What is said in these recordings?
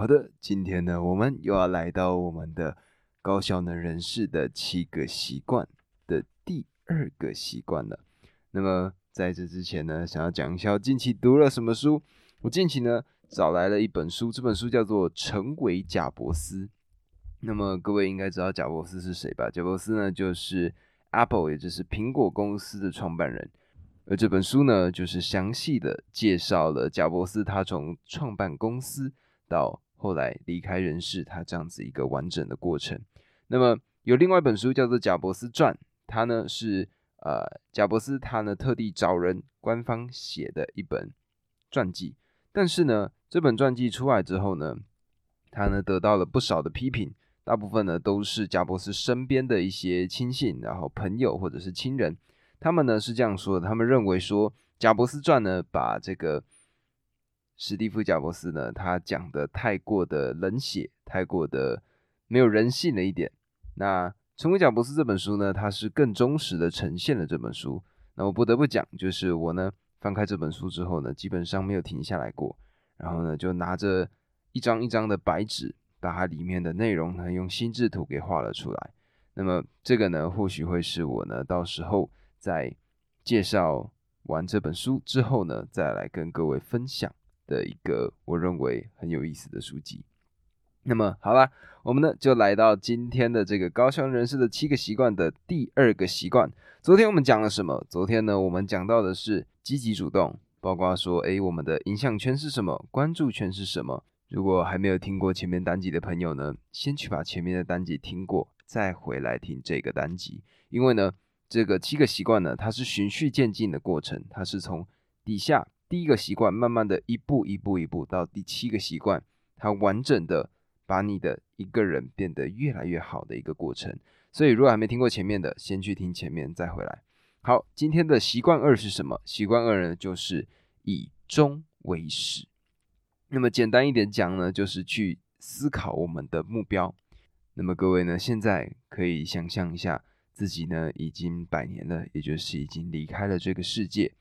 好的，今天呢，我们又要来到我们的高效能人士的七个习惯的第二个习惯了。那么在这之前呢，想要讲一下近期读了什么书。我近期呢找来了一本书，这本书叫做《成为贾伯斯》。那么各位应该知道贾伯斯是谁吧？贾伯斯呢就是 Apple，也就是苹果公司的创办人。而这本书呢，就是详细的介绍了贾伯斯他从创办公司。到后来离开人世，他这样子一个完整的过程。那么有另外一本书叫做《贾伯斯传》，他呢是呃贾伯斯他呢特地找人官方写的一本传记。但是呢这本传记出来之后呢，他呢得到了不少的批评，大部分呢都是贾伯斯身边的一些亲信，然后朋友或者是亲人，他们呢是这样说的：他们认为说《贾伯斯传》呢把这个。史蒂夫·贾伯斯呢，他讲的太过的冷血，太过的没有人性了一点。那《成为贾伯斯》这本书呢，它是更忠实的呈现了这本书。那我不得不讲，就是我呢翻开这本书之后呢，基本上没有停下来过。然后呢，就拿着一张一张的白纸，把它里面的内容呢用心智图给画了出来。那么这个呢，或许会是我呢到时候在介绍完这本书之后呢，再来跟各位分享。的一个我认为很有意思的书籍。那么好了，我们呢就来到今天的这个高效人士的七个习惯的第二个习惯。昨天我们讲了什么？昨天呢我们讲到的是积极主动，包括说，诶，我们的影响圈是什么？关注圈是什么？如果还没有听过前面单集的朋友呢，先去把前面的单集听过，再回来听这个单集。因为呢，这个七个习惯呢，它是循序渐进的过程，它是从底下。第一个习惯，慢慢的一步一步一步到第七个习惯，它完整的把你的一个人变得越来越好的一个过程。所以，如果还没听过前面的，先去听前面再回来。好，今天的习惯二是什么？习惯二呢，就是以终为始。那么简单一点讲呢，就是去思考我们的目标。那么各位呢，现在可以想象一下，自己呢已经百年了，也就是已经离开了这个世界。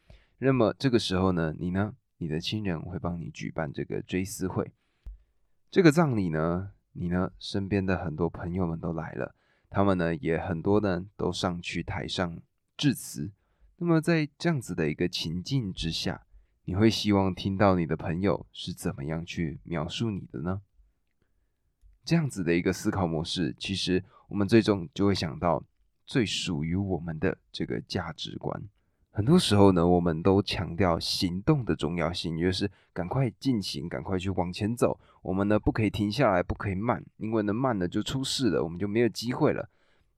那么这个时候呢，你呢，你的亲人会帮你举办这个追思会，这个葬礼呢，你呢身边的很多朋友们都来了，他们呢也很多呢都上去台上致辞。那么在这样子的一个情境之下，你会希望听到你的朋友是怎么样去描述你的呢？这样子的一个思考模式，其实我们最终就会想到最属于我们的这个价值观。很多时候呢，我们都强调行动的重要性，就是赶快进行，赶快去往前走。我们呢不可以停下来，不可以慢，因为呢慢了就出事了，我们就没有机会了。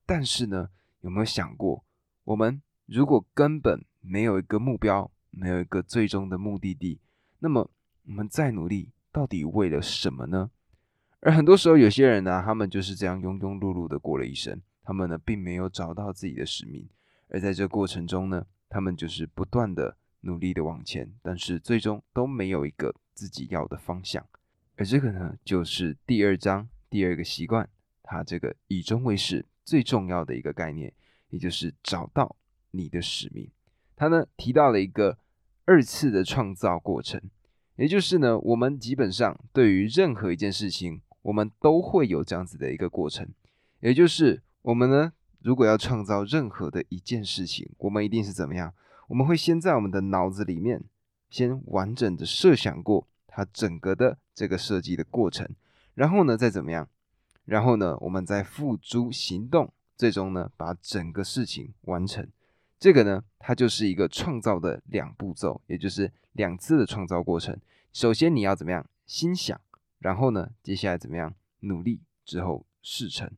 但是呢，有没有想过，我们如果根本没有一个目标，没有一个最终的目的地，那么我们再努力，到底为了什么呢？而很多时候，有些人呢，他们就是这样庸庸碌碌的过了一生，他们呢并没有找到自己的使命，而在这过程中呢。他们就是不断的努力的往前，但是最终都没有一个自己要的方向。而这个呢，就是第二章第二个习惯，它这个以终为始最重要的一个概念，也就是找到你的使命。他呢提到了一个二次的创造过程，也就是呢，我们基本上对于任何一件事情，我们都会有这样子的一个过程，也就是我们呢。如果要创造任何的一件事情，我们一定是怎么样？我们会先在我们的脑子里面先完整的设想过它整个的这个设计的过程，然后呢再怎么样？然后呢我们再付诸行动，最终呢把整个事情完成。这个呢它就是一个创造的两步骤，也就是两次的创造过程。首先你要怎么样？心想，然后呢接下来怎么样？努力之后事成。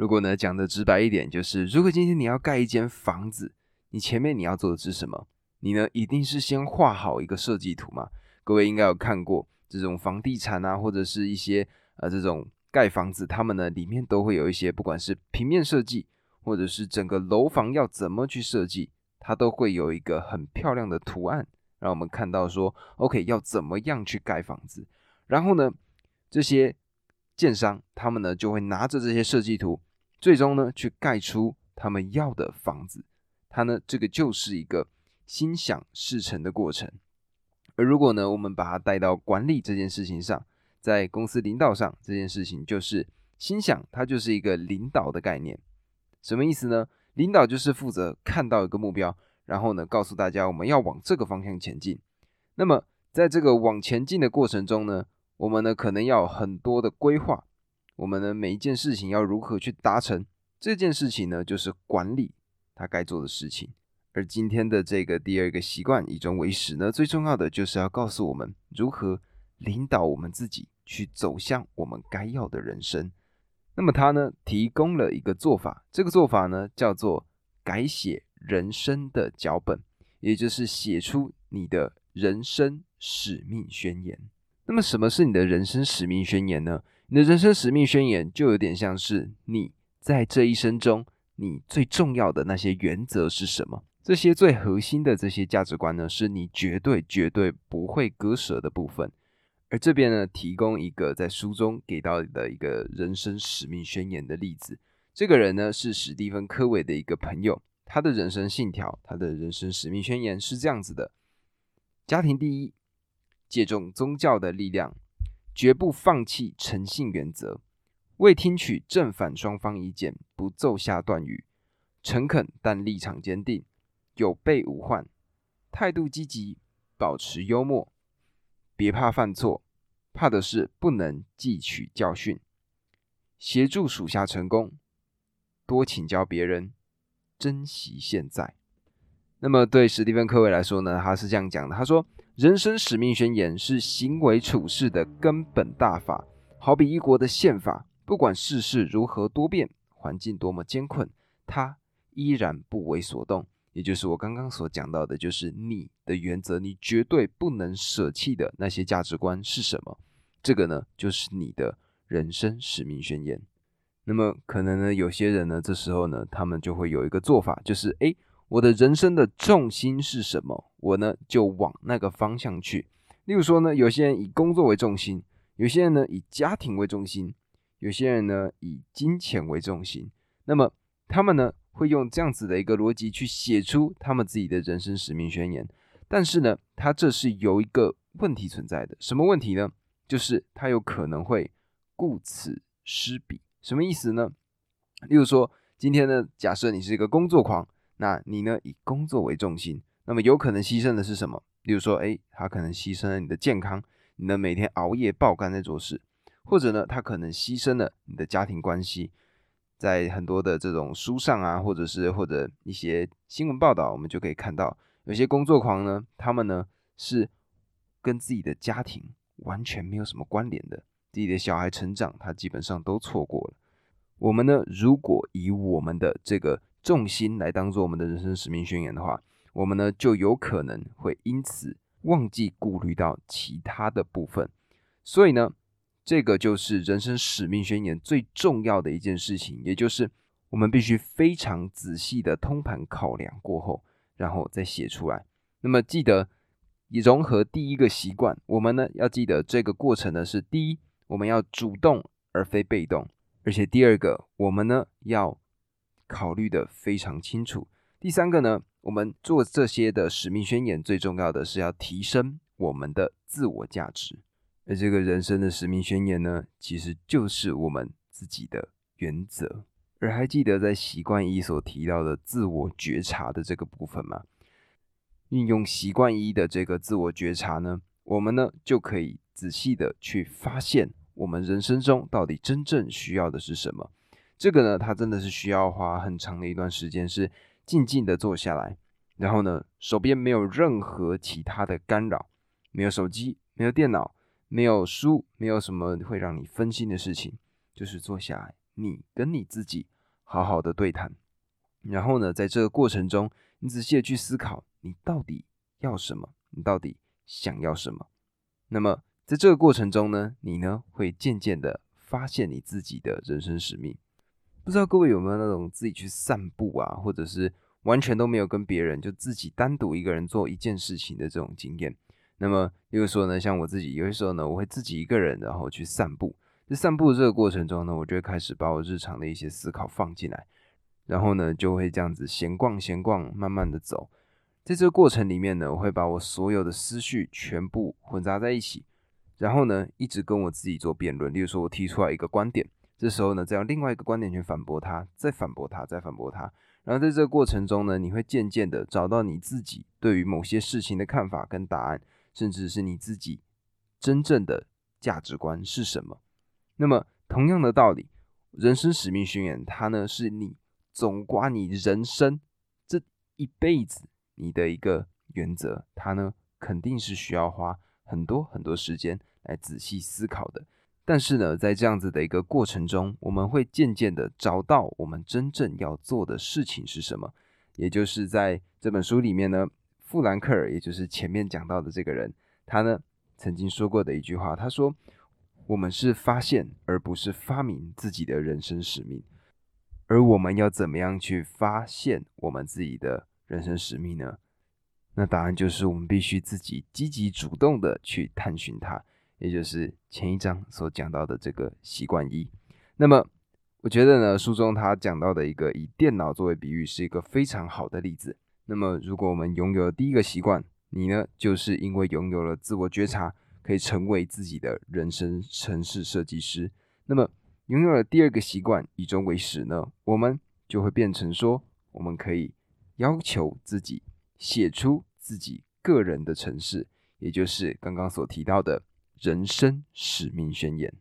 如果呢讲的直白一点，就是如果今天你要盖一间房子，你前面你要做的是什么？你呢一定是先画好一个设计图嘛？各位应该有看过这种房地产啊，或者是一些呃这种盖房子，他们呢里面都会有一些，不管是平面设计，或者是整个楼房要怎么去设计，它都会有一个很漂亮的图案，让我们看到说，OK 要怎么样去盖房子。然后呢，这些建商他们呢就会拿着这些设计图。最终呢，去盖出他们要的房子，它呢，这个就是一个心想事成的过程。而如果呢，我们把它带到管理这件事情上，在公司领导上这件事情，就是心想它就是一个领导的概念。什么意思呢？领导就是负责看到一个目标，然后呢告诉大家我们要往这个方向前进。那么在这个往前进的过程中呢，我们呢可能要很多的规划，我们的每一件事情要如何去达成这件事情呢，就是管理他该做的事情。而今天的这个第二个习惯以终为始呢，最重要的就是要告诉我们如何领导我们自己去走向我们该要的人生。那么他呢提供了一个做法，这个做法呢叫做改写人生的脚本，也就是写出你的人生使命宣言。那么什么是你的人生使命宣言呢？你的人生使命宣言就有点像是你在这一生中你最重要的那些原则是什么。这些最核心的这些价值观呢，是你绝对绝对不会割舍的部分。而这边呢，提供一个在书中给到的一个人生使命宣言的例子。这个人呢，是史蒂芬·科维的一个朋友。他的人生信条，他的人生使命宣言是这样子的：家庭第一，借重宗教的力量，绝不放弃诚信原则，未听取正反双方意见不奏下断语，诚恳但立场坚定。有备无患，态度积极，保持幽默，别怕犯错，怕的是不能汲取教训。协助属下成功，多请教别人，珍惜现在。那么对史蒂芬·科维来说呢，他是这样讲的：他说，人生使命宣言是行为处事的根本大法，好比一国的宪法，不管世事如何多变，环境多么艰困，它依然不为所动。也就是我刚刚所讲到的，就是你的原则，你绝对不能舍弃的那些价值观是什么？这个呢，就是你的人生使命宣言。那么可能呢，有些人呢，这时候呢，他们就会有一个做法，就是诶，我的人生的重心是什么？我呢就往那个方向去。例如说呢，有些人以工作为重心，有些人呢以家庭为重心，有些人呢以金钱为重心。那么他们呢？会用这样子的一个逻辑去写出他们自己的人生使命宣言，但是呢，他这是有一个问题存在的。什么问题呢？就是他有可能会顾此失彼。什么意思呢？例如说，今天呢，假设你是一个工作狂，那你呢以工作为重心，那么有可能牺牲的是什么？例如说，哎，他可能牺牲了你的健康，你的每天熬夜爆肝在做事，或者呢，他可能牺牲了你的家庭关系。在很多的这种书上啊，或者是或者一些新闻报道，我们就可以看到，有些工作狂呢，他们呢是跟自己的家庭完全没有什么关联的，自己的小孩成长，他基本上都错过了。我们呢，如果以我们的这个重心来当做我们的人生使命宣言的话，我们呢就有可能会因此忘记顾虑到其他的部分，所以呢。这个就是人生使命宣言最重要的一件事情，也就是我们必须非常仔细的通盘考量过后，然后再写出来。那么记得以融合第一个习惯，我们呢要记得这个过程呢是第一，我们要主动而非被动，而且第二个，我们呢要考虑的非常清楚。第三个呢，我们做这些的使命宣言最重要的是要提升我们的自我价值。而这个人生的使命宣言呢，其实就是我们自己的原则。而还记得在习惯一所提到的自我觉察的这个部分吗？运用习惯一的这个自我觉察呢，我们呢就可以仔细的去发现我们人生中到底真正需要的是什么。这个呢，它真的是需要花很长的一段时间，是静静的坐下来，然后呢，手边没有任何其他的干扰，没有手机，没有电脑。没有书，没有什么会让你分心的事情，就是坐下来，你跟你自己好好的对谈。然后呢，在这个过程中，你仔细的去思考，你到底要什么，你到底想要什么。那么在这个过程中呢，你呢会渐渐的发现你自己的人生使命。不知道各位有没有那种自己去散步啊，或者是完全都没有跟别人，就自己单独一个人做一件事情的这种经验？那么，例如说呢，像我自己，有些时候呢，我会自己一个人，然后去散步。在散步的这个过程中呢，我就会开始把我日常的一些思考放进来，然后呢，就会这样子闲逛闲逛，慢慢的走。在这个过程里面呢，我会把我所有的思绪全部混杂在一起，然后呢，一直跟我自己做辩论。例如说，我提出来一个观点，这时候呢，再用另外一个观点去反驳他，再反驳他，再反驳他。然后在这个过程中呢，你会渐渐的找到你自己对于某些事情的看法跟答案，甚至是你自己真正的价值观是什么。那么，同样的道理，人生使命宣言，它呢是你总刮你人生这一辈子你的一个原则，它呢肯定是需要花很多很多时间来仔细思考的。但是呢，在这样子的一个过程中，我们会渐渐的找到我们真正要做的事情是什么。也就是在这本书里面呢，富兰克尔，也就是前面讲到的这个人，他呢曾经说过的一句话，他说：“我们是发现而不是发明自己的人生使命。而我们要怎么样去发现我们自己的人生使命呢？那答案就是我们必须自己积极主动的去探寻它。”也就是前一章所讲到的这个习惯一，那么我觉得呢，书中他讲到的一个以电脑作为比喻，是一个非常好的例子。那么，如果我们拥有了第一个习惯，你呢，就是因为拥有了自我觉察，可以成为自己的人生城市设计师。那么，拥有了第二个习惯，以终为始呢，我们就会变成说，我们可以要求自己写出自己个人的城市，也就是刚刚所提到的。人生使命宣言。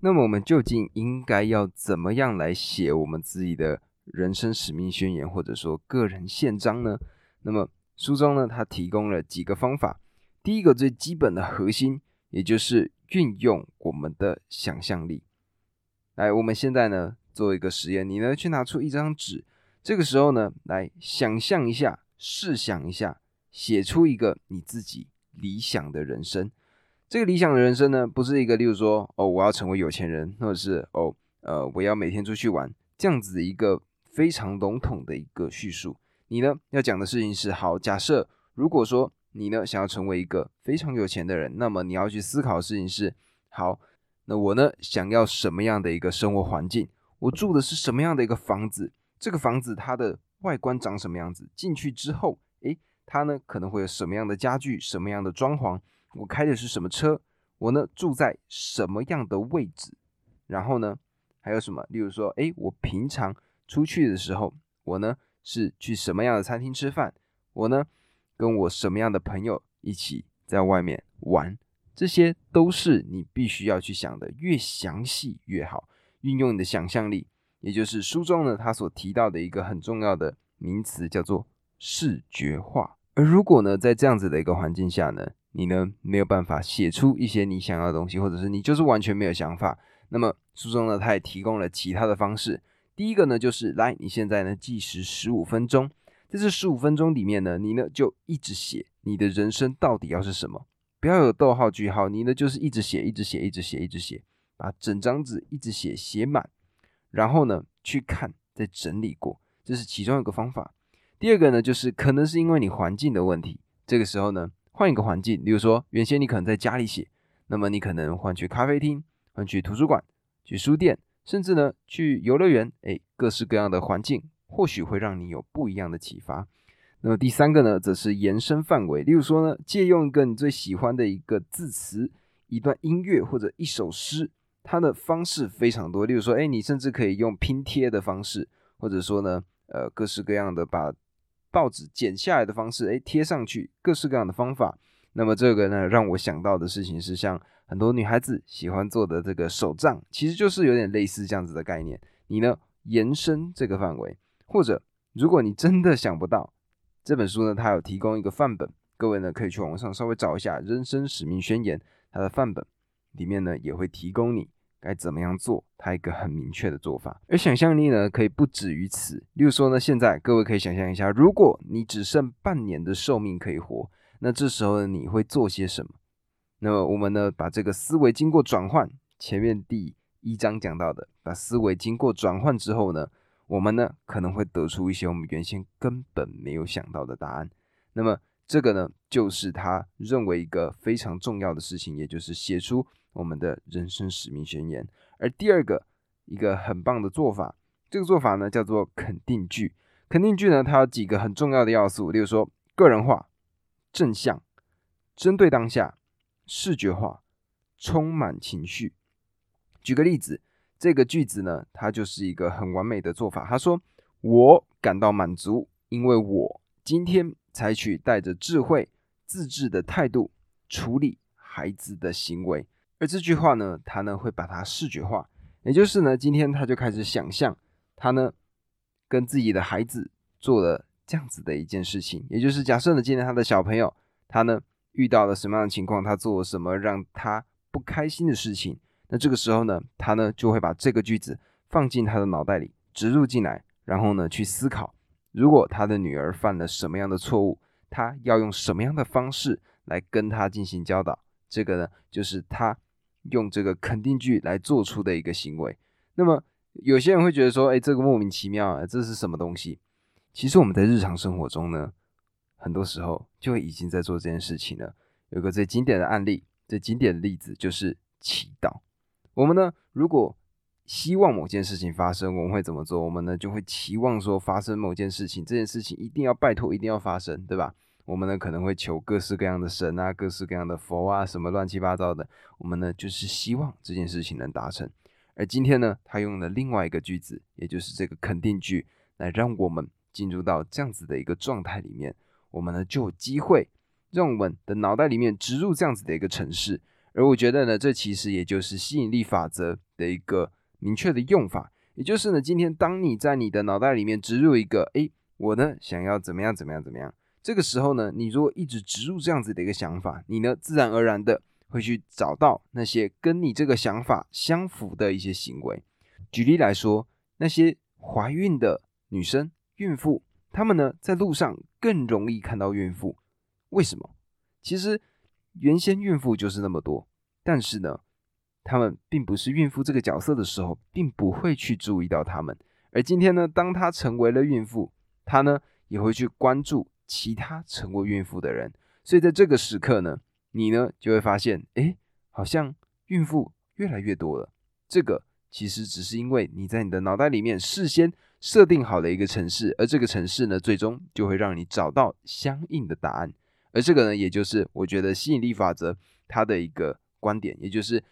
那么，我们究竟应该要怎么样来写我们自己的人生使命宣言，或者说个人宪章呢？那么，书中呢，它提供了几个方法。第一个最基本的核心，也就是运用我们的想象力。来，我们现在呢做一个实验，你呢去拿出一张纸，这个时候呢，来想象一下，试想一下，写出一个你自己理想的人生。这个理想的人生呢，不是一个，例如说，哦，我要成为有钱人，或者是哦，呃，我要每天出去玩，这样子的一个非常笼统的一个叙述。你呢，要讲的事情是，好，假设如果说你呢想要成为一个非常有钱的人，那么你要去思考的事情是，好，那我呢想要什么样的一个生活环境？我住的是什么样的一个房子？这个房子它的外观长什么样子？进去之后，诶，它呢可能会有什么样的家具？什么样的装潢？我开的是什么车？我呢住在什么样的位置？然后呢还有什么？例如说，哎，我平常出去的时候，我呢是去什么样的餐厅吃饭？我呢跟我什么样的朋友一起在外面玩？这些都是你必须要去想的，越详细越好。运用你的想象力，也就是书中呢他所提到的一个很重要的名词，叫做视觉化。而如果呢在这样子的一个环境下呢？你呢没有办法写出一些你想要的东西，或者是你就是完全没有想法。那么书中呢，他也提供了其他的方式。第一个呢，就是来，你现在呢计时十五分钟，在这十五分钟里面呢，你呢就一直写你的人生到底要是什么，不要有逗号句号，你呢就是一直写，一直写，一直写，一直写，把整张纸一直写写满，然后呢去看再整理过，这是其中一个方法。第二个呢，就是可能是因为你环境的问题，这个时候呢。换一个环境，例如说原先你可能在家里写，那么你可能换去咖啡厅，换去图书馆，去书店，甚至呢去游乐园，哎，各式各样的环境或许会让你有不一样的启发。那么第三个呢，则是延伸范围，例如说呢，借用一个你最喜欢的一个字词、一段音乐或者一首诗，它的方式非常多。例如说，哎，你甚至可以用拼贴的方式，或者说呢，呃，各式各样的把。报纸剪下来的方式，哎，贴上去，各式各样的方法。那么这个呢，让我想到的事情是，像很多女孩子喜欢做的这个手账，其实就是有点类似这样子的概念。你呢，延伸这个范围，或者如果你真的想不到，这本书呢，它有提供一个范本，各位呢可以去网上稍微找一下《人生使命宣言》它的范本，里面呢也会提供你。该怎么样做？它一个很明确的做法，而想象力呢，可以不止于此。例如说呢，现在各位可以想象一下，如果你只剩半年的寿命可以活，那这时候呢，你会做些什么？那么我们呢，把这个思维经过转换，前面第一章讲到的，把思维经过转换之后呢，我们呢可能会得出一些我们原先根本没有想到的答案。那么这个呢，就是他认为一个非常重要的事情，也就是写出。我们的人生使命宣言，而第二个一个很棒的做法，这个做法呢叫做肯定句。肯定句呢，它有几个很重要的要素，例如说个人化、正向、针对当下、视觉化、充满情绪。举个例子，这个句子呢，它就是一个很完美的做法。他说：“我感到满足，因为我今天采取带着智慧、自制的态度处理孩子的行为。”而这句话呢，他呢会把它视觉化，也就是呢，今天他就开始想象他呢跟自己的孩子做了这样子的一件事情，也就是假设呢，今天他的小朋友他呢遇到了什么样的情况，他做了什么让他不开心的事情。那这个时候呢，他呢就会把这个句子放进他的脑袋里，植入进来，然后呢去思考，如果他的女儿犯了什么样的错误，他要用什么样的方式来跟他进行教导。这个呢，就是他用这个肯定句来做出的一个行为。那么有些人会觉得说，哎，这个莫名其妙啊，这是什么东西？其实我们在日常生活中呢，很多时候就已经在做这件事情了。有个最经典的案例，最经典的例子就是祈祷。我们呢，如果希望某件事情发生，我们会怎么做？我们呢就会期望说发生某件事情，这件事情一定要拜托，一定要发生，对吧？我们呢可能会求各式各样的神啊，各式各样的佛啊，什么乱七八糟的。我们呢就是希望这件事情能达成。而今天呢，他用了另外一个句子，也就是这个肯定句，来让我们进入到这样子的一个状态里面。我们呢就有机会让我们的脑袋里面植入这样子的一个程式。而我觉得呢，这其实也就是吸引力法则的一个明确的用法，也就是呢，今天当你在你的脑袋里面植入一个，诶，我呢想要怎么样怎么样怎么样，这个时候呢，你如果一直植入这样子的一个想法，你呢自然而然的会去找到那些跟你这个想法相符的一些行为。举例来说，那些怀孕的女生、孕妇，她们呢在路上更容易看到孕妇，为什么？其实。原先孕妇就是那么多，但是呢，他们并不是孕妇这个角色的时候，并不会去注意到他们。而今天呢，当她成为了孕妇，她呢也会去关注其他成为孕妇的人。所以在这个时刻呢，你呢就会发现，哎，好像孕妇越来越多了。这个其实只是因为你在你的脑袋里面事先设定好了一个城市，而这个城市呢，最终就会让你找到相应的答案。而这个呢，也就是我觉得吸引力法则它的一个观点，也就是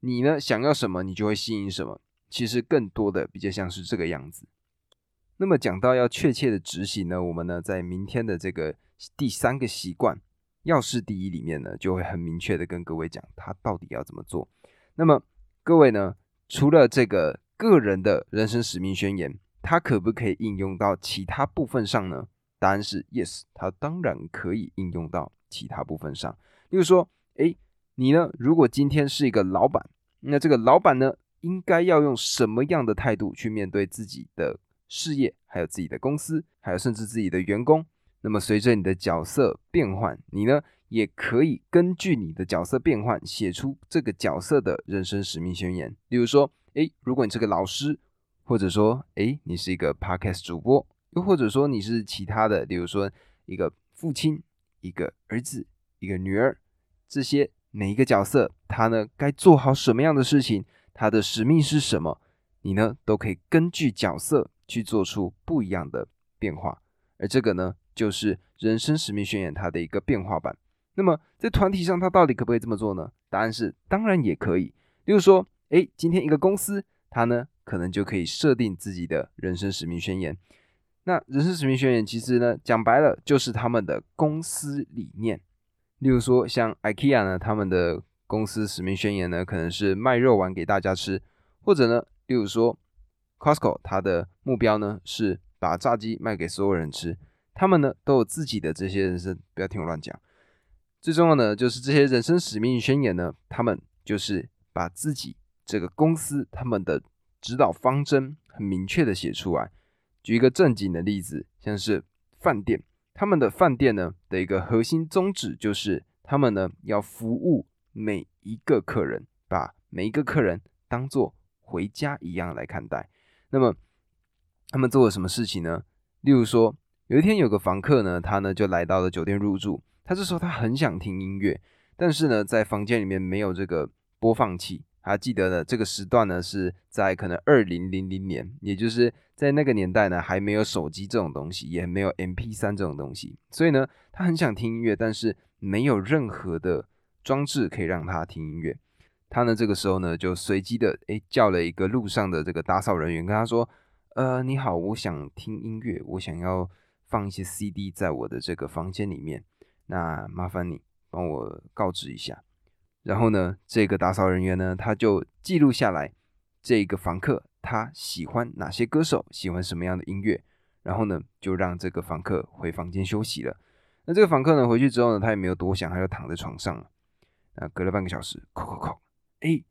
你呢想要什么，你就会吸引什么。其实更多的比较像是这个样子。那么讲到要确切的执行呢，我们呢在明天的这个第三个习惯要事第一里面呢，就会很明确的跟各位讲他到底要怎么做。那么各位呢，除了这个个人的人生使命宣言，它可不可以应用到其他部分上呢？答案是 yes，它当然可以应用到其他部分上。例如说，哎，你呢？如果今天是一个老板，那这个老板呢，应该要用什么样的态度去面对自己的事业，还有自己的公司，还有甚至自己的员工？那么随着你的角色变换，你呢也可以根据你的角色变换，写出这个角色的人生使命宣言。例如说，哎，如果你是个老师，或者说，哎，你是一个 podcast 主播。又或者说你是其他的，比如说一个父亲、一个儿子、一个女儿，这些每一个角色，他呢该做好什么样的事情，他的使命是什么，你呢都可以根据角色去做出不一样的变化。而这个呢，就是人生使命宣言它的一个变化版。那么在团体上，它到底可不可以这么做呢？答案是当然也可以。例如说，诶，今天一个公司，它呢可能就可以设定自己的人生使命宣言。那人生使命宣言其实呢，讲白了就是他们的公司理念。例如说，像 IKEA 呢，他们的公司使命宣言呢，可能是卖肉丸给大家吃；或者呢，例如说 Costco，它的目标呢是把炸鸡卖给所有人吃。他们呢都有自己的这些人生，不要听我乱讲。最重要的就是这些人生使命宣言呢，他们就是把自己这个公司他们的指导方针很明确的写出来。举一个正经的例子，像是饭店，他们的饭店呢的一个核心宗旨就是，他们呢要服务每一个客人，把每一个客人当做回家一样来看待。那么他们做了什么事情呢？例如说，有一天有个房客呢，他呢就来到了酒店入住，他这时候他很想听音乐，但是呢在房间里面没有这个播放器。他记得呢这个时段呢，是在可能二零零零年，也就是在那个年代呢，还没有手机这种东西，也没有 M P 三这种东西，所以呢，他很想听音乐，但是没有任何的装置可以让他听音乐。他呢这个时候呢就随机的诶叫了一个路上的这个打扫人员，跟他说：“呃，你好，我想听音乐，我想要放一些 CD 在我的这个房间里面，那麻烦你帮我告知一下。”然后呢，这个打扫人员呢他就记录下来这个房客他喜欢哪些歌手，喜欢什么样的音乐，然后呢就让这个房客回房间休息了。那这个房客呢回去之后呢，他也没有多想，他就躺在床上了。那隔了半个小时，叩叩叩，哎，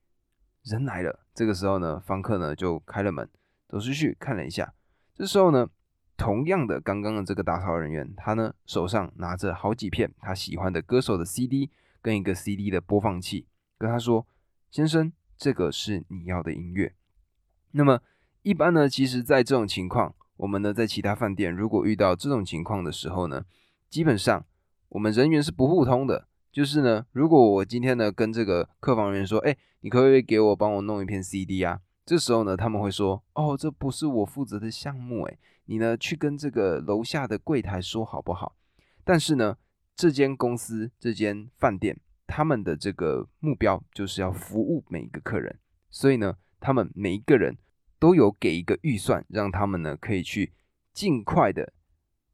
人来了。这个时候呢，房客呢就开了门，走出去看了一下。这时候呢，同样的，刚刚的这个打扫人员，他呢手上拿着好几片他喜欢的歌手的 CD 跟一个 CD 的播放器，跟他说：“先生，这个是你要的音乐。”那么一般呢，其实在这种情况，我们呢在其他饭店如果遇到这种情况的时候呢。基本上，我们人员是不互通的。就是呢，如果我今天呢跟这个客房人员说，哎，你可不可以给我帮我弄一片 CD 啊？这时候呢，他们会说，哦，这不是我负责的项目，哎，你呢去跟这个楼下的柜台说好不好？但是呢，这间公司、这间饭店，他们的这个目标就是要服务每一个客人，所以呢，他们每一个人都有给一个预算，让他们呢可以去尽快的。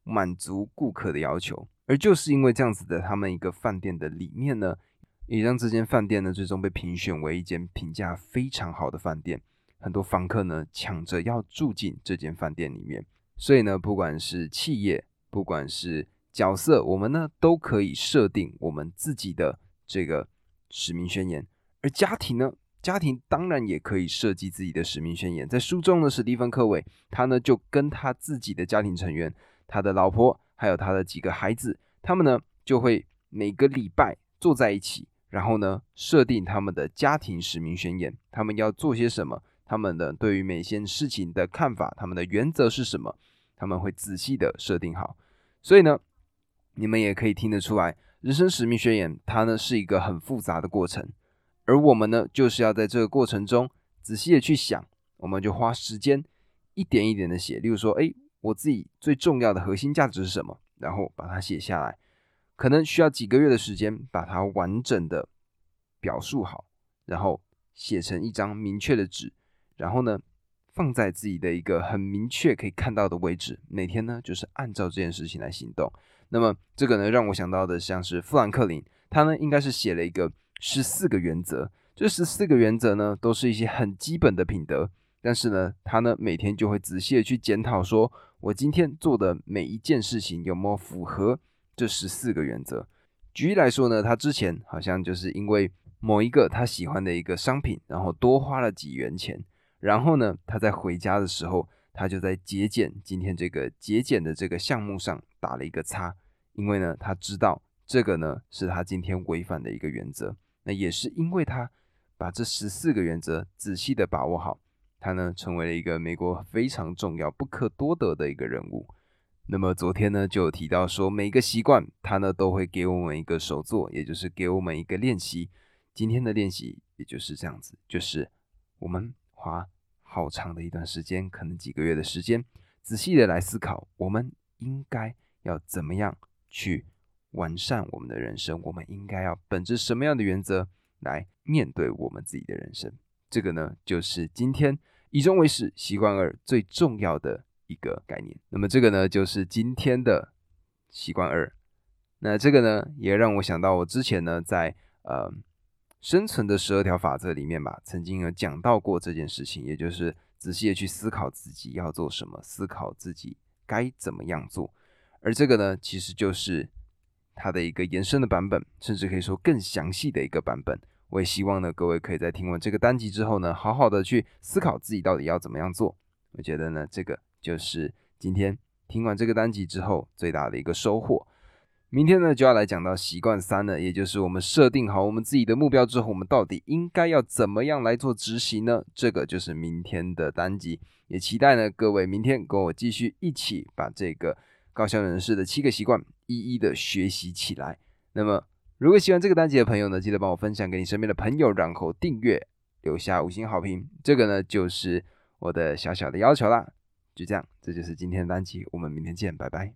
满足顾客的要求，而就是因为这样子的，他们一个饭店的理念呢，也让这间饭店呢最终被评选为一间评价非常好的饭店。很多房客呢抢着要住进这间饭店里面，所以呢，不管是企业，不管是角色，我们呢都可以设定我们自己的这个使命宣言。而家庭呢，家庭当然也可以设计自己的使命宣言。在书中呢，史蒂芬·科维他呢就跟他自己的家庭成员。他的老婆还有他的几个孩子，他们呢就会每个礼拜坐在一起，然后呢设定他们的家庭使命宣言，他们要做些什么，他们的对于每件事情的看法，他们的原则是什么，他们会仔细的设定好。所以呢，你们也可以听得出来，人生使命宣言它呢是一个很复杂的过程，而我们呢就是要在这个过程中仔细的去想，我们就花时间一点一点的写，例如说，哎。我自己最重要的核心价值是什么？然后把它写下来，可能需要几个月的时间把它完整的表述好，然后写成一张明确的纸，然后呢放在自己的一个很明确可以看到的位置。每天呢就是按照这件事情来行动。那么这个呢让我想到的像是富兰克林，他呢应该是写了一个十四个原则，这十四个原则呢都是一些很基本的品德，但是呢他呢每天就会仔细的去检讨说。我今天做的每一件事情有没有符合这十四个原则？举例来说呢，他之前好像就是因为某一个他喜欢的一个商品，然后多花了几元钱，然后呢，他在回家的时候，他就在节俭今天这个节俭的这个项目上打了一个叉，因为呢，他知道这个呢是他今天违反的一个原则。那也是因为他把这十四个原则仔细的把握好。他呢，成为了一个美国非常重要、不可多得的一个人物。那么昨天呢，就有提到说，每个习惯他呢都会给我们一个手作，也就是给我们一个练习。今天的练习也就是这样子，就是我们花好长的一段时间，可能几个月的时间，仔细的来思考，我们应该要怎么样去完善我们的人生，我们应该要本着什么样的原则来面对我们自己的人生。这个呢，就是今天。以终为始，习惯二最重要的一个概念。那么这个呢，就是今天的习惯二。那这个呢，也让我想到我之前呢，在呃生存的十二条法则里面吧，曾经有讲到过这件事情，也就是仔细的去思考自己要做什么，思考自己该怎么样做。而这个呢，其实就是它的一个延伸的版本，甚至可以说更详细的一个版本。我也希望呢，各位可以在听完这个单集之后呢，好好的去思考自己到底要怎么样做。我觉得呢，这个就是今天听完这个单集之后最大的一个收获。明天呢，就要来讲到习惯三了，也就是我们设定好我们自己的目标之后，我们到底应该要怎么样来做执行呢？这个就是明天的单集。也期待呢，各位明天跟我继续一起把这个高效人士的七个习惯一一的学习起来。那么。如果喜欢这个单集的朋友呢，记得帮我分享给你身边的朋友，然后订阅，留下五星好评。这个呢，就是我的小小的要求啦。就这样，这就是今天的单集，我们明天见，拜拜。